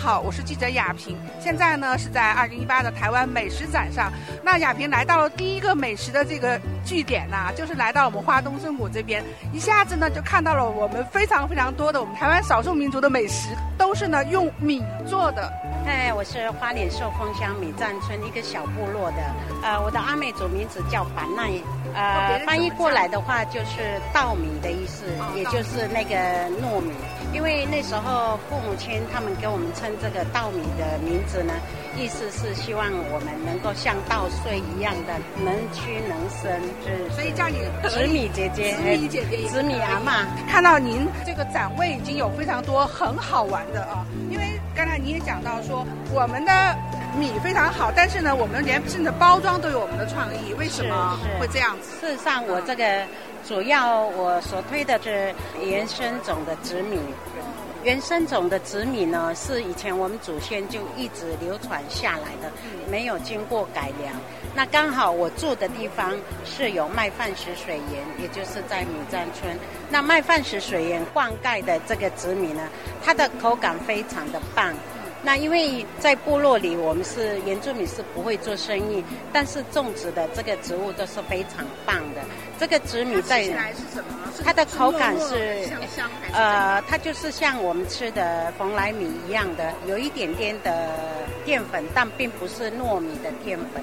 好，我是记者亚萍。现在呢是在二零一八的台湾美食展上。那亚萍来到了第一个美食的这个据点呐，就是来到我们花东纵谷这边，一下子呢就看到了我们非常非常多的我们台湾少数民族的美食，都是呢用米做的。哎，我是花莲寿丰乡米站村一个小部落的，呃，我的阿美族名字叫板奈，呃，翻译过来的话就是稻米的意思，也就是那个糯米。因为那时候父母亲他们给我们称这个稻米的名字呢，意思是希望我们能够像稻穗一样的能屈能伸，是所以叫你紫米姐姐，紫米姐姐，紫米阿妈。看到您这个展位已经有非常多很好玩的啊，因为刚才你也讲到说我们的米非常好，但是呢，我们连甚至包装都有我们的创意，为什么会这样子？事实上，我这个。主要我所推的是原生种的紫米，原生种的紫米呢是以前我们祖先就一直流传下来的，没有经过改良。那刚好我住的地方是有麦饭石水源，也就是在米站村。那麦饭石水源灌溉的这个紫米呢，它的口感非常的棒。那因为在部落里，我们是原住民是不会做生意，但是种植的这个植物都是非常棒的。这个紫米在它的口感是呃，它就是像我们吃的蓬莱米一样的，有一点点的淀粉，但并不是糯米的淀粉。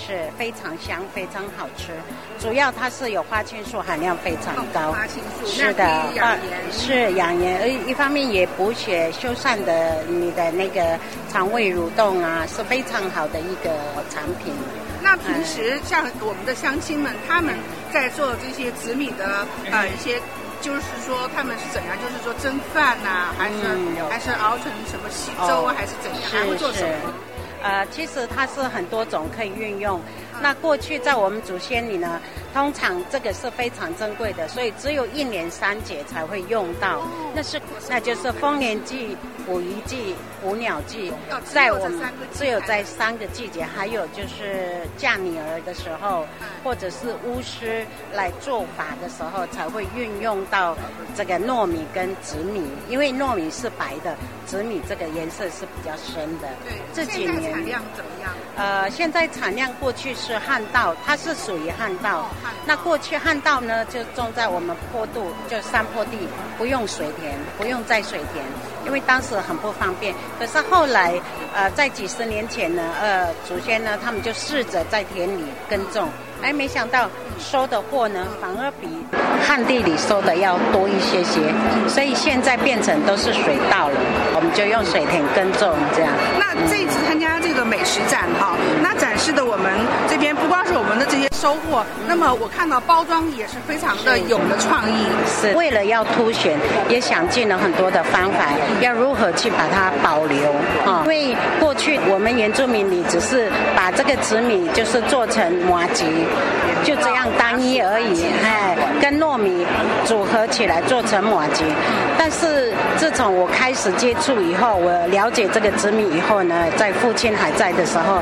是非常香，非常好吃。主要它是有花青素含量非常高，是的，养颜是养颜，而一方面也补血修缮的你的那个肠胃蠕动啊，是非常好的一个产品。那平时像我们的乡亲们，他们在做这些紫米的呃一些，就是说他们是怎样？就是说蒸饭呐，还是还是熬成什么稀粥，还是怎样？还会做什么？呃，其实它是很多种可以运用。那过去在我们祖先里呢，通常这个是非常珍贵的，所以只有一年三节才会用到。那是那就是丰年祭、捕鱼季、捕鸟季，在我们只有在三个季节，还有就是嫁女儿的时候，或者是巫师来做法的时候，才会运用到这个糯米跟紫米，因为糯米是白的，紫米这个颜色是比较深的。对，这几年产量怎么样？呃，现在产量过去是旱稻，它是属于旱稻。那过去旱稻呢，就种在我们坡度，就山坡地，不用水田，不用栽水田，因为当时很不方便。可是后来，呃，在几十年前呢，呃，祖先呢，他们就试着在田里耕种。哎，没想到收的货呢，反而比旱地里收的要多一些些，所以现在变成都是水稻了，我们就用水田耕种这样。那这一次参加这个美食展哈，那展示的我们这边不光是我们的这些收获，那么我看到包装也是非常的有了创意，是为了要凸显，也想尽了很多的方法，要如何去把它保留啊？因为过去我们原住民里只是把这个紫米就是做成麻吉。就这样单一而已，哎，跟糯米组合起来做成马吉。但是自从我开始接触以后，我了解这个紫米以后呢，在父亲还在的时候，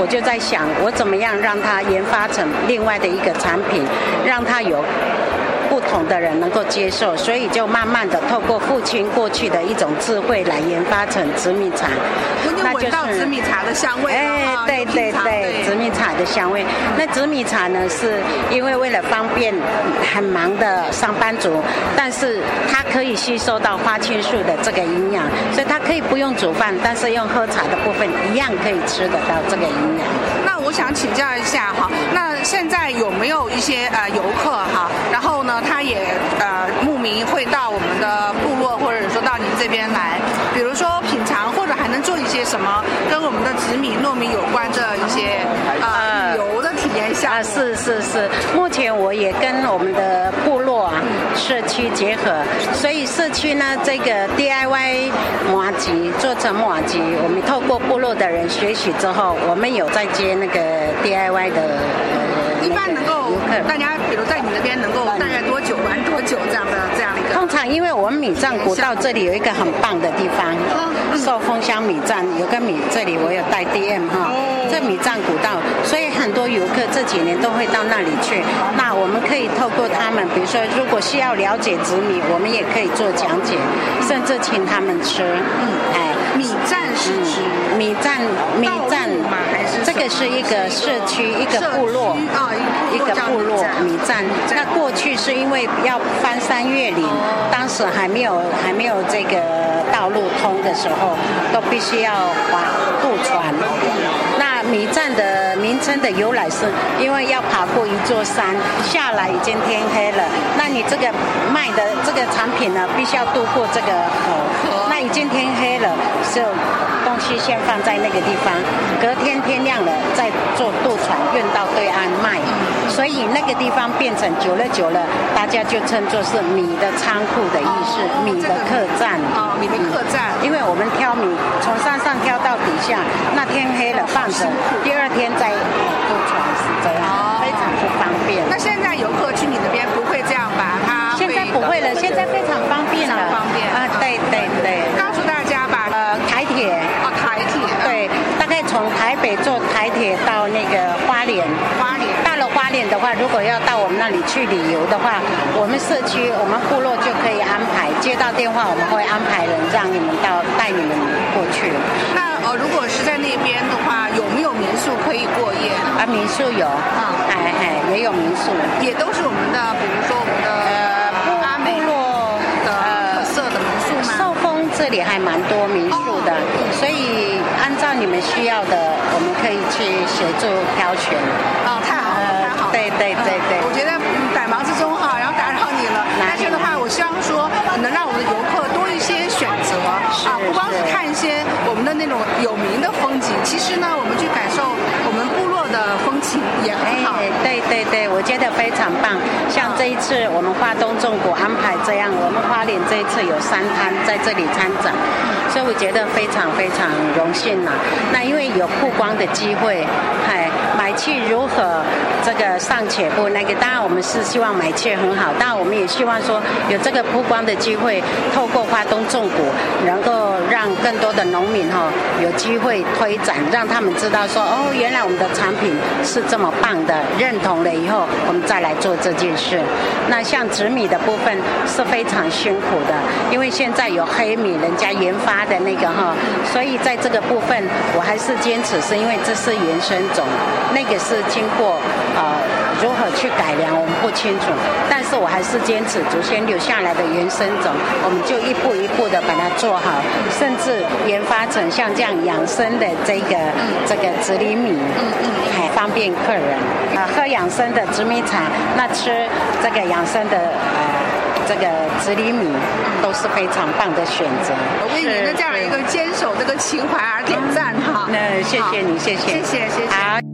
我就在想，我怎么样让它研发成另外的一个产品，让它有。不同的人能够接受，所以就慢慢的透过父亲过去的一种智慧来研发成紫米茶，那就是紫米茶的香味。哎，对对对，紫米茶的香味。那紫米茶呢，是因为为了方便很忙的上班族，但是它可以吸收到花青素的这个营养，所以它可以不用煮饭，但是用喝茶的部分一样可以吃得到这个营养。那我想请教一下哈，那现在有没有一些呃游客哈？他也呃慕名会到我们的部落，或者说到您这边来，比如说品尝，或者还能做一些什么跟我们的紫米、糯米有关的一些呃旅游的体验项啊，是是是，目前我也跟我们的部落啊社区结合，所以社区呢这个 DIY 麻吉做成麻吉，我们透过部落的人学习之后，我们有在接那个 DIY 的呃，一般能够大家比如在你那边能够大概多久玩多久这样的这样的一个。通常因为我们米站古道这里有一个很棒的地方，寿丰乡米站有个米，这里我有带 DM 哈，这米站古道，所以很多游客这几年都会到那里去。那我们可以透过他们，比如说如果需要了解紫米，我们也可以做讲解，甚至请他们吃。嗯，哎，米站是指米站米站吗？还是这个是一个社区一个部落啊，一个部落米站。那过去是因为要翻山越岭，当时还没有还没有这个道路通的时候，都必须要划渡船。那米站的名称的由来是，因为要爬过一座山，下来已经天黑了。那你这个卖的这个产品呢，必须要渡过这个河。那已经天黑了，就东西先放在那个地方，隔天天亮了再坐渡船运到对岸卖。所以那个地方变成久了久了，大家就称作是米的仓库的意思，米的客栈。哦，米的客栈。因为我们挑米从山上挑到底下，那天黑了放着，第二天再渡船是这样，非常不方便。那现在游客去你那边不会这样吧？他现在不会了，现在非常方便了，方便。啊！对对对，告诉大家吧，呃，台铁。哦，台铁。对，大概从台北坐台铁到那个花莲，花莲。到了花莲的话，如果要到我们那里去旅游的话，我们社区我们部落就可以安排，接到电话我们会安排人让你们到带你们过去。那呃，如果是在那边的话，有没有民宿可以过夜？啊，民宿有，啊，哎哎，也有民宿，也都是我们的，比如说蛮多民宿的，所以按照你们需要的，我们可以去协助挑选。哦，太好了，太好了。对对对对，我觉得百忙之中哈，然后打扰你了，但是的话，我希望说能让我们的游客多一些选择啊，不光是看一些我们的那种有名的风景，其实呢，我们去感受我们部落的风情也很好。对对对，我觉得非常棒。像这一次我们花东纵谷安排这样，我们花莲这一次有三摊在这里参展，所以我觉得非常非常荣幸呐。那因为有曝光的机会，嗨，买气如何这个尚且不那个，当然我们是希望买气很好，当然我们也希望说有这个曝光的机会，透过花东纵谷能够更多的农民哈有机会推展，让他们知道说哦，原来我们的产品是这么棒的，认同了以后，我们再来做这件事。那像紫米的部分是非常辛苦的，因为现在有黑米，人家研发的那个哈，所以在这个部分我还是坚持，是因为这是原生种，那个是经过呃如何去改良我们不清楚，但是我还是坚持祖先留下来的原生种，我们就一步一步的把它做好，甚至研发成像这样养生的这个这个紫米米，嗯嗯，还方便客人啊喝养生的紫米茶，那吃这个养生的呃这个紫米米都是非常棒的选择。我为您的这样一个坚守这个情怀而点赞哈。那谢谢你，谢谢，谢谢谢谢。好。